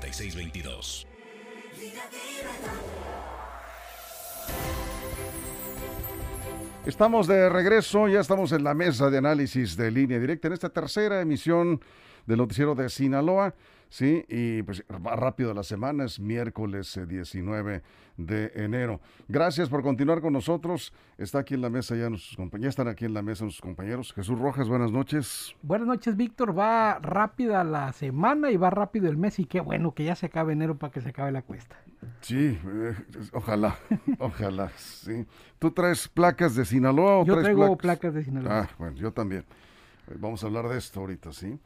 466622. Estamos de regreso, ya estamos en la mesa de análisis de línea directa en esta tercera emisión del noticiero de Sinaloa. Sí, y pues va rápido la semana, es miércoles 19 eh, de enero. Gracias por continuar con nosotros. Está aquí en la mesa ya nuestros compañeros, están aquí en la mesa nuestros compañeros. Jesús Rojas, buenas noches. Buenas noches, Víctor. Va rápida la semana y va rápido el mes y qué bueno que ya se acabe enero para que se acabe la cuesta. Sí, eh, ojalá, ojalá, sí. ¿Tú traes placas de Sinaloa o yo traes traigo placas? de Sinaloa. Ah, bueno, yo también. Vamos a hablar de esto ahorita, ¿sí?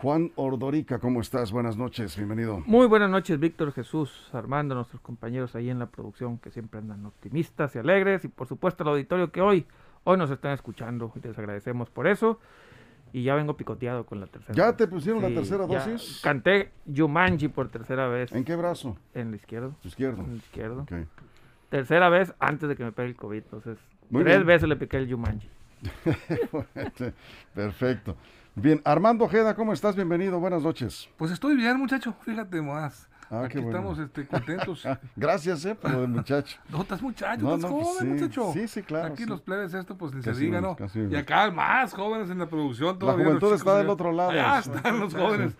Juan Ordorica, ¿cómo estás? Buenas noches, bienvenido. Muy buenas noches, Víctor Jesús, Armando, nuestros compañeros ahí en la producción que siempre andan optimistas y alegres y por supuesto el auditorio que hoy, hoy nos están escuchando y les agradecemos por eso. Y ya vengo picoteado con la tercera. ¿Ya te pusieron la tercera dosis? Canté Yumanji por tercera vez. ¿En qué brazo? En el izquierdo. Izquierdo. En el izquierdo. Tercera vez antes de que me pegue el COVID. Entonces, tres veces le piqué el Yumanji. Perfecto. Bien, Armando Ojeda, ¿cómo estás? Bienvenido, buenas noches. Pues estoy bien, muchacho, fíjate más. Ah, Aquí estamos este, contentos. Gracias, eh, por el muchacho. No, estás muchacho, estás pues joven, muchacho. Sí, sí, claro. Aquí los plebes esto, pues ni se diga, ¿no? y acá más jóvenes en la producción. Todavía la juventud está del otro lado. Ya están los jóvenes.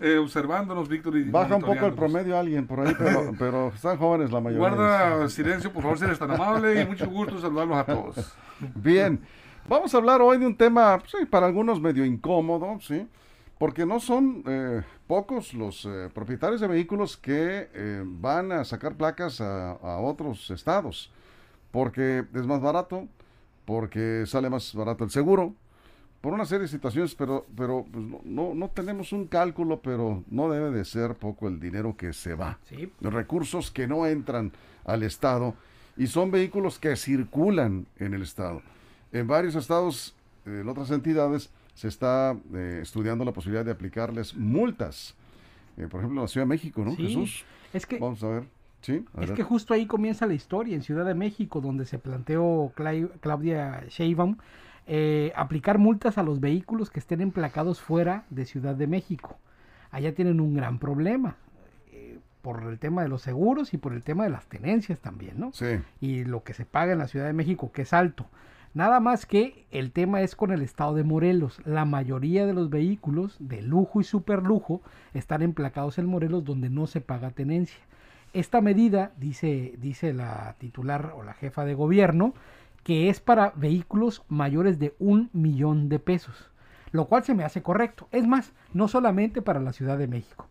Eh, observándonos, Víctor. Y Baja un poco el promedio alguien por ahí, pero, pero están jóvenes la mayoría. Guarda silencio, por favor, si eres tan amable y mucho gusto saludarlos a todos. Bien, Vamos a hablar hoy de un tema, sí, para algunos medio incómodo, ¿sí? Porque no son eh, pocos los eh, propietarios de vehículos que eh, van a sacar placas a, otros estados. Porque es más barato, porque sale más barato el seguro, por una serie de situaciones, pero, pero pues, no, no, tenemos un cálculo, pero no debe de ser poco el dinero que se va. Los recursos que no entran al Estado y son vehículos que circulan en el Estado. En varios estados, en otras entidades, se está eh, estudiando la posibilidad de aplicarles multas. Eh, por ejemplo, en la Ciudad de México, ¿no, Jesús? Es que, Vamos a ver. Sí, es que justo ahí comienza la historia, en Ciudad de México, donde se planteó Claudia Sheinbaum eh, aplicar multas a los vehículos que estén emplacados fuera de Ciudad de México. Allá tienen un gran problema por el tema de los seguros y por el tema de las tenencias también, ¿no? Sí. Y lo que se paga en la Ciudad de México, que es alto. Nada más que el tema es con el estado de Morelos. La mayoría de los vehículos de lujo y superlujo están emplacados en Morelos donde no se paga tenencia. Esta medida, dice, dice la titular o la jefa de gobierno, que es para vehículos mayores de un millón de pesos, lo cual se me hace correcto. Es más, no solamente para la Ciudad de México.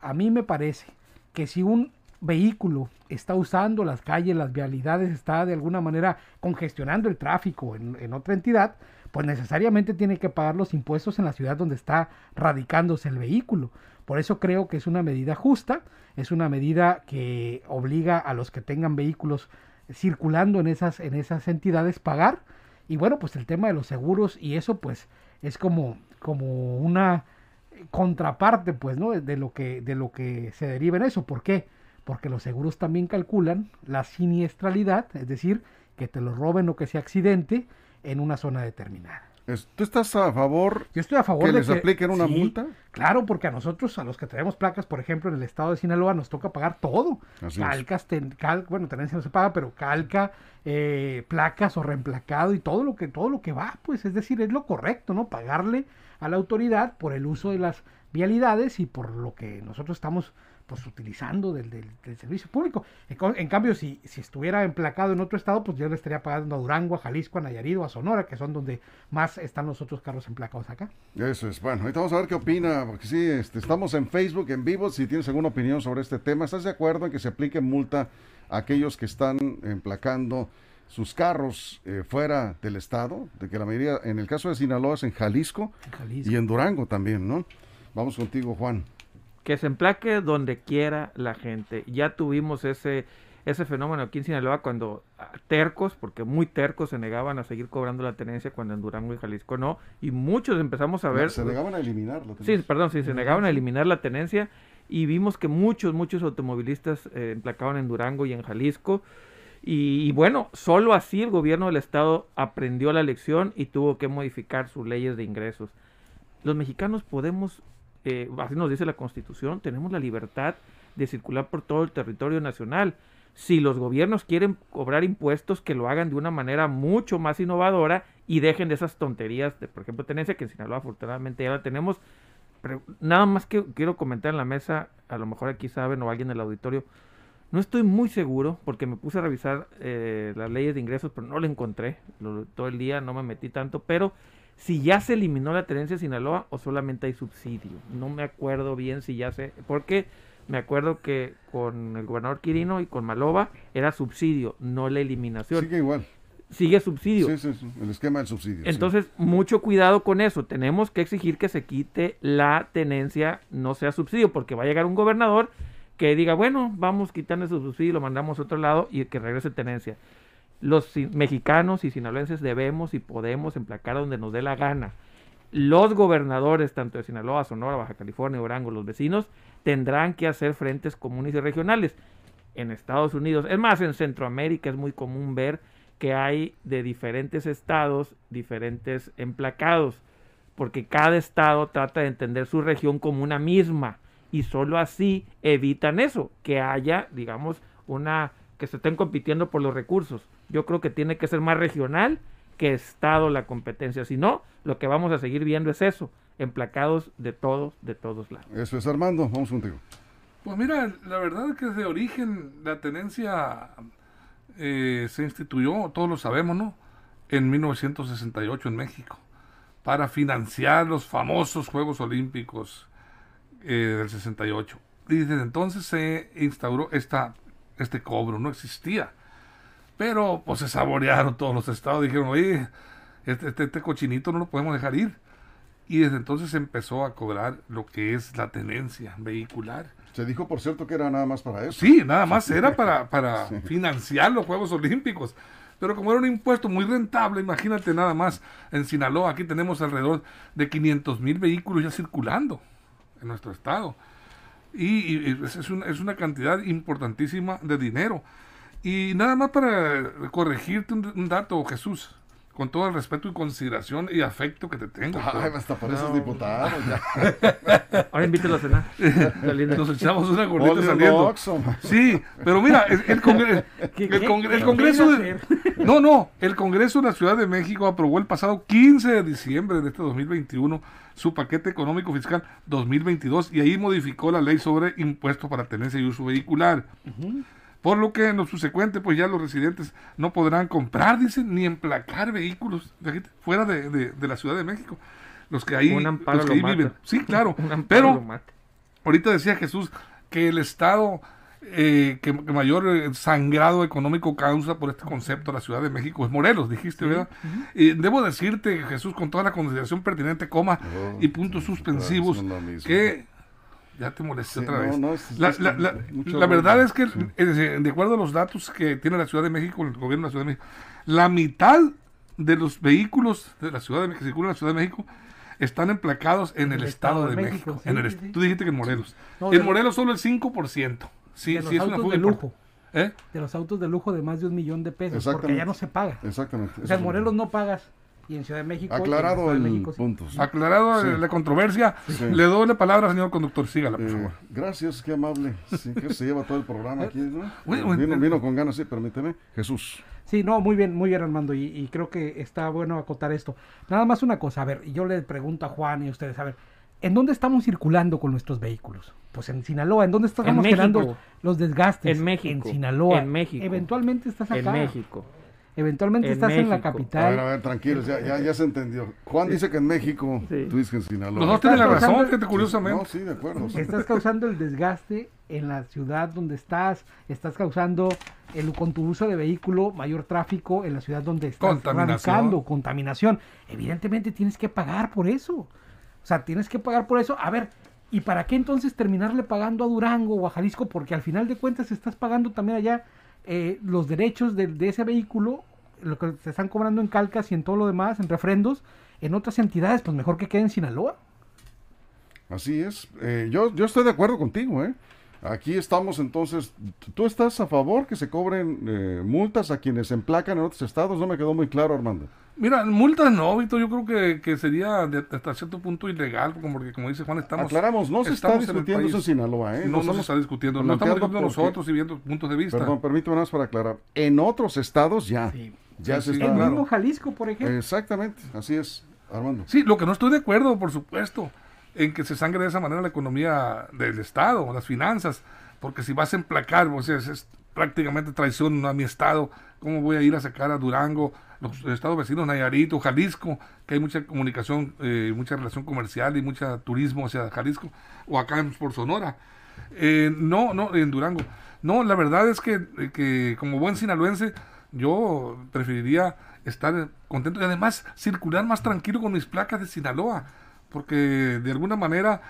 A mí me parece que si un vehículo está usando las calles, las vialidades, está de alguna manera congestionando el tráfico en, otra entidad, pues necesariamente tiene que pagar los impuestos en la ciudad donde está radicándose el vehículo. Por eso creo que es una medida justa, es una medida que obliga a los que tengan vehículos circulando en esas, en esas entidades pagar. Y bueno, pues el tema de los seguros y eso pues es como, como una contraparte pues, ¿no? De lo que, de lo que se deriva en eso. ¿Por qué? Porque los seguros también calculan la siniestralidad, es decir, que te lo roben o que sea accidente en una zona determinada. ¿Tú estás a favor, Yo estoy a favor que de les apliquen una multa? Claro, porque a nosotros, a los que traemos placas, por ejemplo, en el estado de Sinaloa, nos toca pagar todo. Calcas, bueno, tenencia no se paga, pero calca, eh, placas o reemplacado y todo lo que todo lo que va, pues es decir, es lo correcto, ¿no? Pagarle a la autoridad por el uso de las vialidades y por lo que nosotros estamos pues utilizando del, servicio público. En, cambio, si, si estuviera emplacado en otro estado, pues yo le estaría pagando a Durango, a Jalisco, a Nayarit o a Sonora, que son donde más están los otros carros emplacados acá. Eso es. Bueno, ahorita vamos a ver qué opina, porque sí, este, estamos en Facebook en vivo. Si tienes alguna opinión sobre este tema, ¿estás de acuerdo en que se aplique multa a aquellos que están emplacando sus carros eh, fuera del estado? De que la mayoría, en el caso de Sinaloa, es en Jalisco, en Jalisco. y en Durango también, ¿no? Vamos contigo, Juan. Que se emplaque donde quiera la gente. Ya tuvimos ese ese fenómeno aquí en Sinaloa cuando ah, tercos, porque muy tercos se negaban a seguir cobrando la tenencia cuando en Durango y Jalisco no, y muchos empezamos a ver... se negaban a eliminar la tenencia. Sí, perdón, sí, se negaban a eliminar la tenencia y vimos que muchos, muchos automovilistas eh, emplacaban en Durango y en Jalisco. Y, bueno, solo así el gobierno del estado aprendió la lección y tuvo que modificar sus leyes de ingresos. Los mexicanos podemos, eh, así nos dice la constitución, tenemos la libertad de circular por todo el territorio nacional si los gobiernos quieren cobrar impuestos, que lo hagan de una manera mucho más innovadora y dejen de esas tonterías de, por ejemplo, tenencia, que en Sinaloa afortunadamente ya la tenemos. Pero nada más que quiero comentar en la mesa, a lo mejor aquí saben o alguien del auditorio, no estoy muy seguro porque me puse a revisar eh, las leyes de ingresos, pero no lo encontré todo el día, no me metí tanto, pero si ya se eliminó la tenencia en Sinaloa o solamente hay subsidio. No me acuerdo bien si ya se... Porque me acuerdo que con el gobernador Quirino y con Maloba era subsidio, no la eliminación. Sigue igual. Sigue subsidio. Sí, sí, sí. el esquema del subsidio. Entonces, mucho cuidado con eso. Tenemos que exigir que se quite la tenencia, no sea subsidio, porque va a llegar un gobernador que diga, bueno, vamos quitando ese subsidio, lo mandamos a otro lado y que regrese tenencia. Los mexicanos y sinaloenses debemos y podemos emplacar donde nos dé la gana. Los gobernadores, tanto de Sinaloa, Sonora, Baja California, Orango, los vecinos, tendrán que hacer frentes comunes y regionales. En Estados Unidos, es más, en Centroamérica es muy común ver que hay de diferentes estados diferentes emplacados, porque cada estado trata de entender su región como una misma y solo así evitan eso, que haya, digamos, una que se estén compitiendo por los recursos. Yo creo que tiene que ser más regional que estado la competencia, si no, lo que vamos a seguir viendo es eso, emplacados de todos, de todos lados. Eso es Armando, vamos contigo. Pues mira, la verdad es que desde origen la tenencia eh, se instituyó, todos lo sabemos, ¿no? En 1968 en México, para financiar los famosos Juegos Olímpicos eh, del 68. Y desde entonces se instauró esta, este cobro, no existía. Pero pues se saborearon todos los estados, dijeron, oye, este, este, este cochinito no lo podemos dejar ir y desde entonces empezó a cobrar lo que es la tenencia vehicular. Se dijo, por cierto, que era nada más para eso. Sí, nada más era para, para financiar los Juegos Olímpicos. Pero como era un impuesto muy rentable, imagínate nada más, en Sinaloa aquí tenemos alrededor de 500 mil vehículos ya circulando en nuestro estado. Y, es, una, es, una, cantidad importantísima de dinero. Y nada más para corregirte un dato, Jesús con todo el respeto y consideración y afecto que te tengo. Ay, hasta por esos diputados. Ahora invítelo a cenar. Nos echamos una gordita saliendo. Sí, pero mira, el, Congreso... el, Congreso... De, no, no, el Congreso de la Ciudad de México aprobó el pasado 15 de diciembre de este 2021 su paquete económico fiscal 2022 y ahí modificó la ley sobre impuestos para tenencia y uso vehicular. Por lo que en lo subsecuente, pues ya los residentes no podrán comprar, dicen, ni emplacar vehículos fuera de, la Ciudad de México. Los que ahí, los que ahí viven. Sí, claro. Pero ahorita decía Jesús que el Estado eh, que, mayor eh, sangrado económico causa por este concepto la Ciudad de México es Morelos, dijiste, ¿verdad? Y debo decirte, Jesús, con toda la consideración pertinente, coma oh, y puntos suspensivos, que ya te molesté otra vez. la, verdad es que, de acuerdo a los datos que tiene la Ciudad de México, el gobierno de la Ciudad de México, la mitad de los vehículos de la Ciudad de México, que circulan en la Ciudad de México, están emplacados en, el, Estado, de, México. en el, Tú dijiste que en Morelos. en Morelos solo el 5%. Sí, sí, es una de lujo. ¿Eh? De los autos de lujo de más de un millón de pesos, porque ya no se paga. Exactamente. O sea, en Morelos no pagas y en Ciudad de México. Aclarado el punto. Aclarado la controversia. Le doy la palabra, señor conductor. Sígala, por eh, favor. Gracias, qué amable. Sí, que se lleva todo el programa aquí, ¿no? vino, con ganas, sí, permíteme. Jesús. Sí, no, muy bien, muy bien, Armando. Y, creo que está bueno acotar esto. Nada más una cosa, a ver, yo le pregunto a Juan y a ustedes, a ver, ¿en dónde estamos circulando con nuestros vehículos? Pues en Sinaloa, ¿en dónde estamos generando los desgastes? En México. En Sinaloa. En México. Eventualmente estás acá. En México. Eventualmente estás en la capital. A ver, a ver, tranquilos, ya, ya, ya se entendió. Juan dice que en México, tú dices que en Sinaloa. No, tienes la razón, fíjate, curiosamente. No, sí, de acuerdo. Estás causando el desgaste en la ciudad donde estás, estás causando el, con tu uso de vehículo mayor tráfico en la ciudad donde estás contaminación. contaminación. Evidentemente tienes que pagar por eso. O sea, tienes que pagar por eso. A ver, ¿Y para qué entonces terminarle pagando a Durango o a Jalisco? Porque al final de cuentas estás pagando también allá eh, los derechos de, de, ese vehículo, lo que se están cobrando en calcas y en todo lo demás, en refrendos, en otras entidades, pues mejor que quede en Sinaloa. Así es. Eh, yo, yo estoy de acuerdo contigo, ¿eh? Aquí estamos entonces, ¿tú estás a favor que se cobren eh, multas a quienes emplacan en otros estados? No me quedó muy claro, Armando. Mira, multas no, Víctor, yo creo que, que sería hasta cierto punto ilegal, porque como dice Juan, estamos... Aclaramos, no se está discutiendo eso en Sinaloa, ¿eh? No, no, se está discutiendo, no estamos discutiendo nosotros y viendo puntos de vista. Perdón, permíteme más para aclarar. En otros estados ya, ya se está... En mismo Jalisco, por ejemplo. Exactamente, así es, Armando. Sí, lo que no estoy de acuerdo, por supuesto, en que se sangre de esa manera la economía del Estado, las finanzas, porque si vas a emplacar, pues es, es prácticamente traición a mi Estado, ¿cómo voy a ir a sacar a Durango, los estados vecinos, Nayarito, Jalisco, que hay mucha comunicación, eh, mucha relación comercial y mucho turismo hacia Jalisco, o acá en, por Sonora? Eh, no, no, en Durango. No, la verdad es que, que como buen sinaloense, yo preferiría estar contento y además circular más tranquilo con mis placas de Sinaloa porque de alguna manera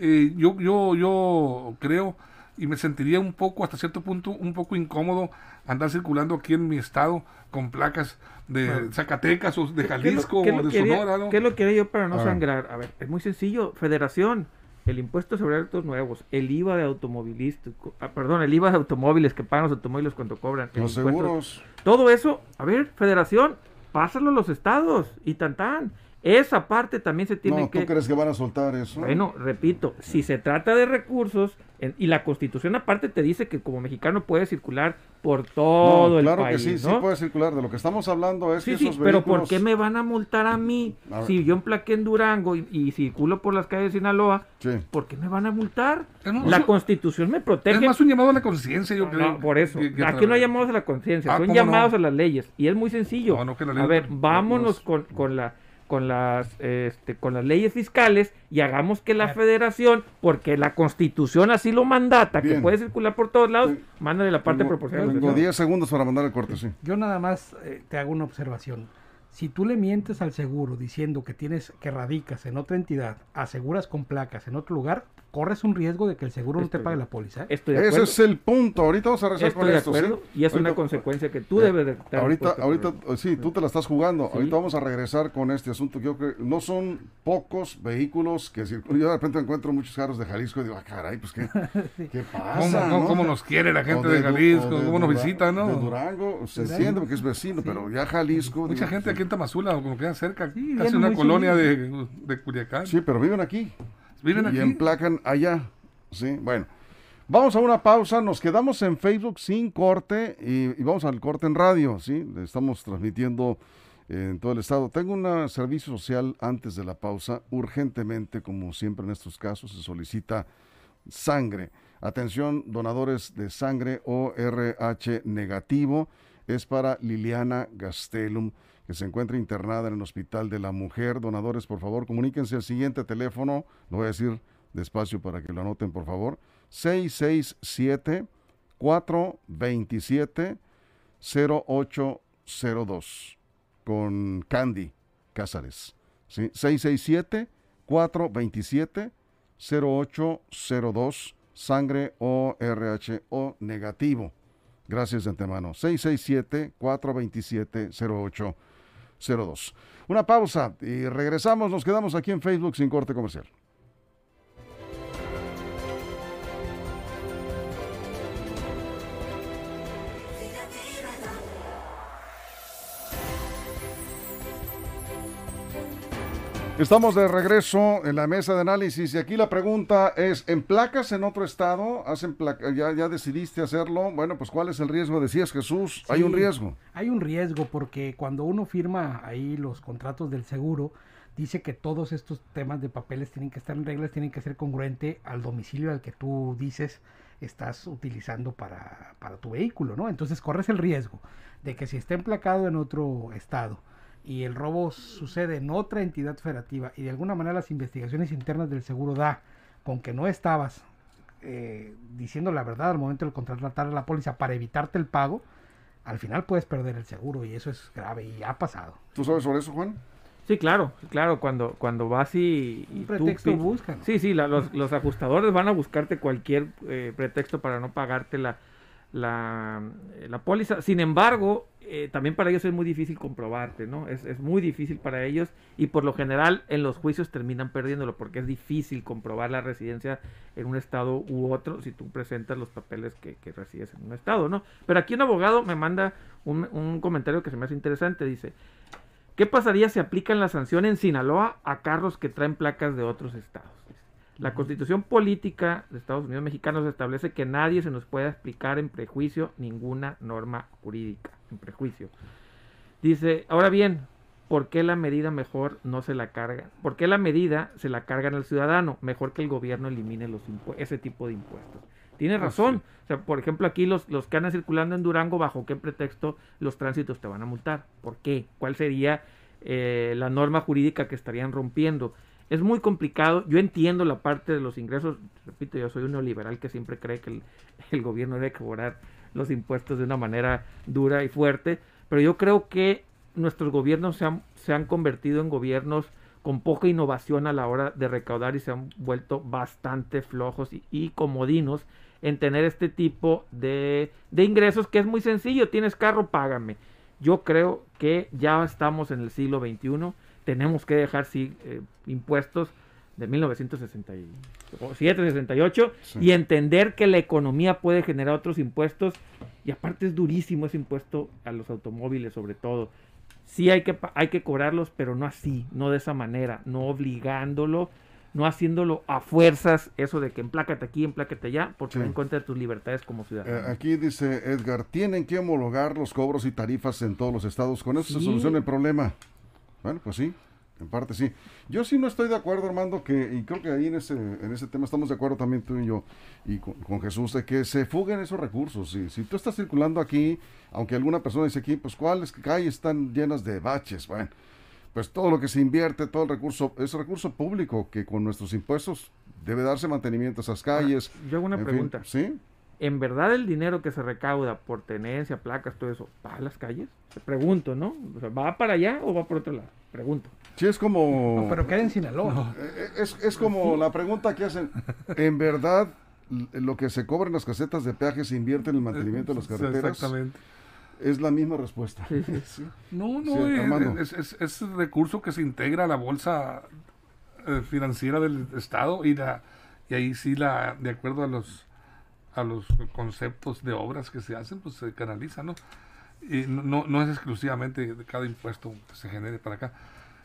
eh, yo, yo, yo creo y me sentiría un poco, hasta cierto punto, un poco incómodo andar circulando aquí en mi estado con placas de Zacatecas o de Jalisco o de Sonora. ¿no? ¿Qué lo que haría yo para no sangrar? A ver, es muy sencillo. Federación, el impuesto sobre autos nuevos, el IVA de automovilístico, ah, perdón, el IVA de automóviles que pagan los automóviles cuando cobran. Los seguros. Todo eso, a ver, Federación, pásalo a los estados y tan tan. Esa parte también se tiene que... ¿Tú crees que van a soltar eso? Bueno, repito, si se trata de recursos, y la constitución aparte te dice que como mexicano puede circular por todo el país. Claro que sí, sí puede circular. De lo que estamos hablando es que esos Pero ¿por qué me van a multar a mí si yo emplaqué en Durango y, circulo por las calles de Sinaloa? ¿Por qué me van a multar? la constitución me protege. Es más un llamado a la conciencia, yo creo. por eso. Aquí no hay llamados a la conciencia, ah, son llamados a las leyes. Y es muy sencillo. a ver, vámonos con, con la con las este, con las leyes fiscales y hagamos que la federación, porque la constitución así lo mandata, que puede circular por todos lados, mándale la parte proporcional. Tengo 10 segundos para mandar el corte, sí. Yo nada más eh, te hago una observación. Si tú le mientes al seguro diciendo que tienes que radicas en otra entidad, aseguras con placas en otro lugar, corres un riesgo de que el seguro no te pague la póliza. ¿eh? Ese es el punto. Ahorita vamos a rezar con esto. Y es una consecuencia que tú debes de estar Ahorita, ahorita sí, tú te la estás jugando. Ahorita vamos a regresar con este asunto. Yo creo que no son pocos vehículos que circulan. Yo de repente encuentro muchos carros de Jalisco y digo, ah, caray, pues qué, ¿qué pasa. ¿Cómo, nos quiere la gente de, Jalisco? ¿Cómo nos visita, no? De Durango, se entiende porque es vecino, pero ya Jalisco. Mucha gente aquí en Tamazula, como queda cerca, casi una colonia de, de Culiacán. Sí, pero viven aquí. Viven aquí. Y emplacan allá. Sí, bueno. Vamos a una pausa, nos quedamos en Facebook sin corte y, vamos al corte en radio, ¿sí? Estamos transmitiendo en todo el estado. Tengo un servicio social antes de la pausa, urgentemente, como siempre en estos casos, se solicita sangre. Atención, donadores de sangre o RH negativo, es para Liliana Gastelum, que se encuentra internada en el Hospital de la Mujer. Donadores, por favor, comuníquense al siguiente teléfono, lo voy a decir despacio para que lo anoten por favor, 667 427 0802 con Candy Cázares. ¿sí? 667 427 0802 sangre o negativo. Gracias de antemano. 667 427 0802. Una pausa y regresamos. Nos quedamos aquí en Facebook sin corte comercial. Estamos de regreso en la mesa de análisis y aquí la pregunta es, ¿en placas en otro estado? ¿Hacen ya, ¿Ya decidiste hacerlo? Bueno, pues ¿cuál es el riesgo? Decías Jesús, hay un riesgo. Hay un riesgo porque cuando uno firma ahí los contratos del seguro, dice que todos estos temas de papeles tienen que estar en reglas, tienen que ser congruente al domicilio al que tú dices estás utilizando para, para tu vehículo, ¿no? Entonces corres el riesgo de que si está emplacado en otro estado, y el robo sucede en otra entidad federativa y de alguna manera las investigaciones internas del seguro da con que no estabas eh, diciendo la verdad al momento de contratar a la póliza para evitarte el pago, al final puedes perder el seguro y eso es grave y ha pasado. ¿Tú sabes sobre eso, Juan? Sí, claro, claro, cuando, cuando vas y... Un pretexto buscan. Sí, sí, los, los, ajustadores van a buscarte cualquier eh, pretexto para no pagarte la, la, la póliza. Sin embargo, eh, también para ellos es muy difícil comprobarte, ¿no? Es, es, muy difícil para ellos y por lo general en los juicios terminan perdiéndolo porque es difícil comprobar la residencia en un estado u otro si tú presentas los papeles que, que resides en un estado, ¿no? Pero aquí un abogado me manda un, un comentario que se me hace interesante, dice, ¿qué pasaría si aplican la sanción en Sinaloa a carros que traen placas de otros estados? La constitución política de Estados Unidos mexicanos establece que nadie se nos puede explicar en prejuicio ninguna norma jurídica, en prejuicio. Dice, ahora bien, ¿por qué la medida mejor no se la carga? ¿Por qué la medida se la cargan al ciudadano? Mejor que el gobierno elimine los ese tipo de impuestos. Tiene razón. O sea, por ejemplo, aquí los, los que andan circulando en Durango, ¿bajo qué pretexto los tránsitos te van a multar? ¿Por qué? ¿Cuál sería eh, la norma jurídica que estarían rompiendo? Es muy complicado. Yo entiendo la parte de los ingresos. Repito, yo soy un neoliberal que siempre cree que el, gobierno debe cobrar los impuestos de una manera dura y fuerte. Pero yo creo que nuestros gobiernos se han, convertido en gobiernos con poca innovación a la hora de recaudar y se han vuelto bastante flojos y, y comodinos en tener este tipo de, de ingresos que es muy sencillo. Tienes carro, págame. Yo creo que ya estamos en el siglo XXI tenemos que dejar sí, eh, impuestos de 1967, 68 y entender que la economía puede generar otros impuestos y aparte es durísimo ese impuesto a los automóviles sobre todo. Sí hay que, hay que cobrarlos, pero no así, no de esa manera, no obligándolo, no haciéndolo a fuerzas, eso de que emplácate aquí, emplácate allá, porque va en contra de tus libertades como ciudadano. Eh, aquí dice Edgar, tienen que homologar los cobros y tarifas en todos los estados, con eso se soluciona el problema. Bueno, pues sí, en parte sí. Yo sí no estoy de acuerdo, Armando, que, y creo que ahí en ese, en ese tema estamos de acuerdo también tú y yo, y con, Jesús, de que se fuguen esos recursos. Si, si tú estás circulando aquí, aunque alguna persona dice aquí, pues cuáles calles están llenas de baches, bueno, pues todo lo que se invierte, todo el recurso, es recurso público que con nuestros impuestos debe darse mantenimiento a esas calles. yo hago una pregunta. ¿Sí? ¿En verdad el dinero que se recauda por tenencia, placas, todo eso, va a las calles? Te pregunto, ¿no? ¿Va para allá o va por otro lado? Pregunto. Sí, es como... pero queda en Sinaloa. Eh, eh, es, es como la pregunta que hacen. ¿En verdad lo que se cobra en las casetas de peaje se invierte en el mantenimiento de las carreteras? Exactamente. Es la misma respuesta. No, no, es, es, es, el recurso que se integra a la bolsa eh, financiera del Estado y, la, y ahí sí, la de acuerdo a los a los conceptos de obras que se hacen, pues se canaliza, ¿no? Y no, no es exclusivamente de cada impuesto que se genere para acá.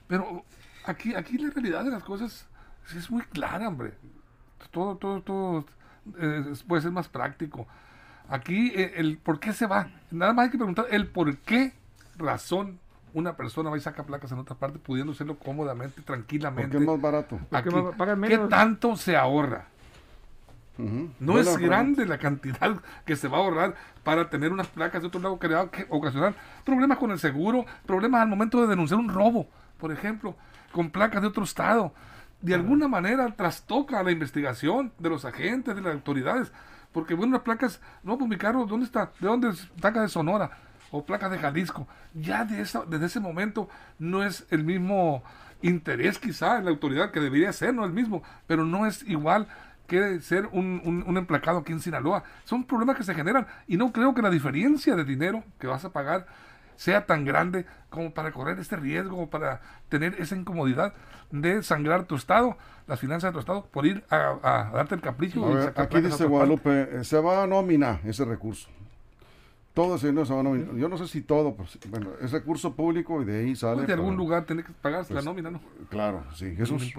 Pero aquí, aquí la realidad de las cosas es muy clara, hombre. Todo, todo, todo eh, puede ser más práctico. Aquí eh, el por qué se va. Nada más hay que preguntar el por qué razón una persona va y saca placas en otra parte pudiendo hacerlo cómodamente, tranquilamente. Porque es más barato. ¿Qué tanto se ahorra? No es grande la cantidad que se va a ahorrar para tener unas placas de otro lado que va que ocasionar problemas con el seguro, problemas al momento de denunciar un robo, por ejemplo, con placas de otro estado. De alguna manera trastoca la investigación de los agentes, de las autoridades. Porque, bueno, las placas, no, pues mi carro, ¿dónde está? ¿De dónde es? Placa de Sonora o placas de Jalisco. Ya de esa, desde ese momento no es el mismo interés quizá en la autoridad que debería ser, no es el mismo, pero no es igual que ser un, un, emplacado aquí en Sinaloa. Son problemas que se generan y no creo que la diferencia de dinero que vas a pagar sea tan grande como para correr este riesgo o para tener esa incomodidad de sangrar tu estado, las finanzas de tu estado, por ir a, darte el capricho. aquí dice Guadalupe, eh, se va a nómina ese recurso. Todo ese dinero se va a nómina. Yo no sé si todo, pues, bueno, es recurso público y de ahí sale. Pues de algún lugar tiene que pagarse la pues, nómina, ¿no? Claro, sí, Jesús.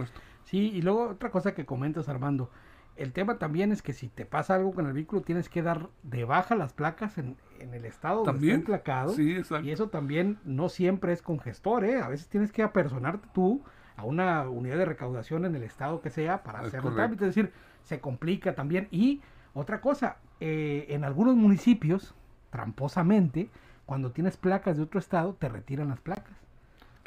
Sí, y luego otra cosa que comentas, Armando el tema también es que si te pasa algo con el vehículo, tienes que dar de baja las placas en, el estado donde está emplacado. y eso también no siempre es con gestor, ¿eh? A veces tienes que apersonarte tú a una unidad de recaudación en el estado que sea para hacer el trámite. Es decir, se complica también. Y otra cosa, eh, en algunos municipios, tramposamente, cuando tienes placas de otro estado, te retiran las placas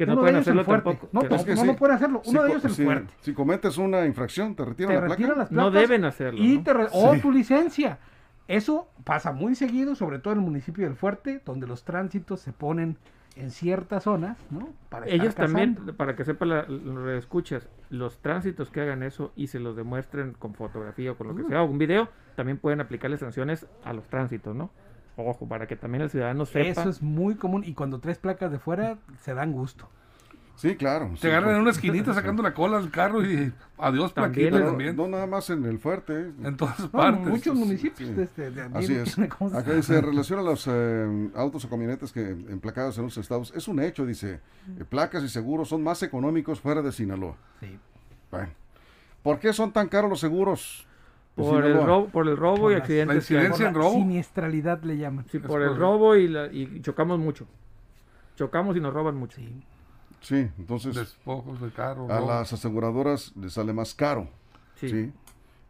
que no pueden hacerlo tampoco. No, pues, no, no pueden hacerlo. Uno de ellos es el fuerte. Si cometes una infracción, te retiran, la retiran las placas. No deben hacerlo. Y te O tu licencia. Eso pasa muy seguido, sobre todo en el municipio del Fuerte, donde los tránsitos se ponen en ciertas zonas, ¿no? Para Ellos también, para que sepa la, lo escuchas, los tránsitos que hagan eso y se los demuestren con fotografía o con lo que sea, o un video, también pueden aplicarle sanciones a los tránsitos, ¿no? Ojo, para que también el ciudadano sepa. Eso es muy común y cuando tres placas de fuera se dan gusto. Sí, claro. Se agarran en una esquinita sacando la cola al carro y adiós también, también. No, nada más en el fuerte. ¿eh? En todas partes. muchos municipios. Este, Así es. Acá dice, en relación a los eh, autos o camionetas que emplacados en los estados, es un hecho, dice, eh, placas y seguros son más económicos fuera de Sinaloa. Sí. Bueno. ¿Por qué son tan caros los seguros? Por el, robo, por el robo y accidentes. La incidencia en robo. Siniestralidad le llaman. Sí, por el robo y, y chocamos mucho. Chocamos y nos roban mucho. Sí. Sí, entonces despojos de carro. A las aseguradoras les sale más caro. Sí.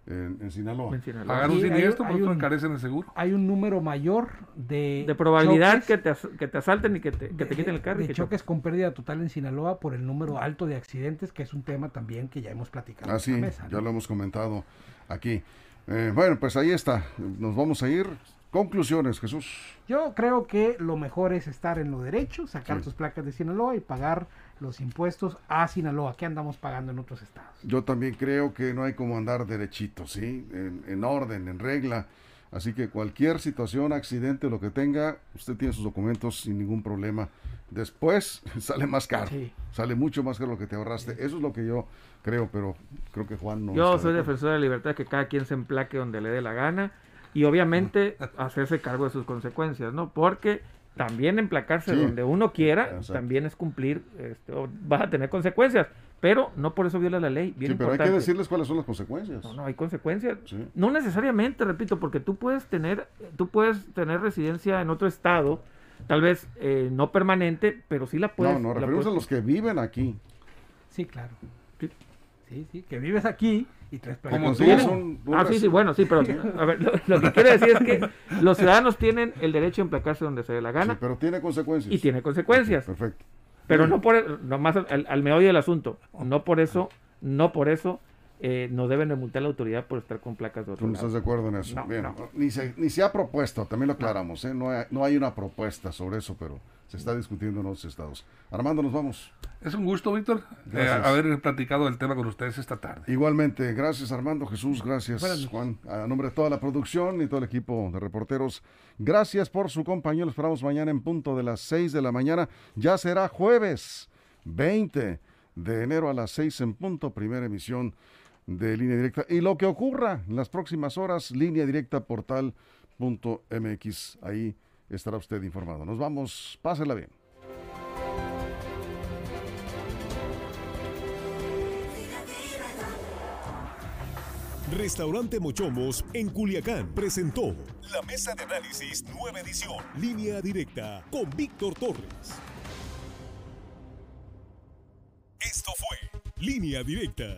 En, Sinaloa. Pagar un siniestro, por eso encarecen el seguro. Hay un número mayor de, de probabilidad que, te, que te asalten y que te, que te quiten el carro. De, choques con pérdida total en Sinaloa por el número alto de accidentes, que es un tema también que ya hemos platicado. Ah, sí, ya lo hemos comentado aquí. Eh, bueno, pues ahí está. Nos vamos a ir. Conclusiones, Jesús. Yo creo que lo mejor es estar en lo derecho, sacar tus placas de Sinaloa y pagar los impuestos a Sinaloa, que andamos pagando en otros estados. Yo también creo que no hay como andar derechito, ¿sí? En, orden, en regla. Así que cualquier situación, accidente, lo que tenga, usted tiene sus documentos sin ningún problema. Después sale más caro, sale mucho más caro lo que te ahorraste. Eso es lo que yo creo, pero creo que Juan no. Yo soy defensor de la libertad, que cada quien se emplaque donde le dé la gana y obviamente hacerse cargo de sus consecuencias, ¿no? Porque también emplacarse donde uno quiera también es cumplir, este, vas a tener consecuencias, pero no por eso viola la ley. sí, pero hay que decirles cuáles son las consecuencias. No, no, hay consecuencias. No necesariamente, repito, porque tú puedes tener, tú puedes tener residencia en otro estado, tal vez eh, no permanente, pero sí la puedes. No, no, referimos a los que viven aquí. Sí, claro. Sí, sí, que vives aquí y tres Como son Ah, sí, sí, bueno, sí, pero a ver, lo, que quiere decir es que los ciudadanos tienen el derecho a emplacarse donde se dé la gana. Sí, pero tiene consecuencias. Y tiene consecuencias. Perfecto. Pero no por, nomás al, al meollo del asunto, no por eso, no por eso eh, no deben de multar a la autoridad por estar con placas de otro ¿Tú no estás de acuerdo en eso? Bien, Ni, se, ni se ha propuesto, también lo aclaramos, ¿eh? no, hay, no hay una propuesta sobre eso, pero se está discutiendo en los estados. Armando, nos vamos. Es un gusto, Víctor, eh, haber platicado el tema con ustedes esta tarde. Igualmente, gracias Armando, Jesús, gracias Juan, a nombre de toda la producción y todo el equipo de reporteros, gracias por su compañía, los esperamos mañana en punto de las 6 de la mañana, ya será jueves 20 de enero a las 6 en punto, primera emisión de línea directa. Y lo que ocurra en las próximas horas, línea directa portal.mx. Ahí estará usted informado. Nos vamos, pásela bien. Restaurante Mochomos en Culiacán presentó la mesa de análisis nueva edición, línea directa con Víctor Torres. Esto fue Línea Directa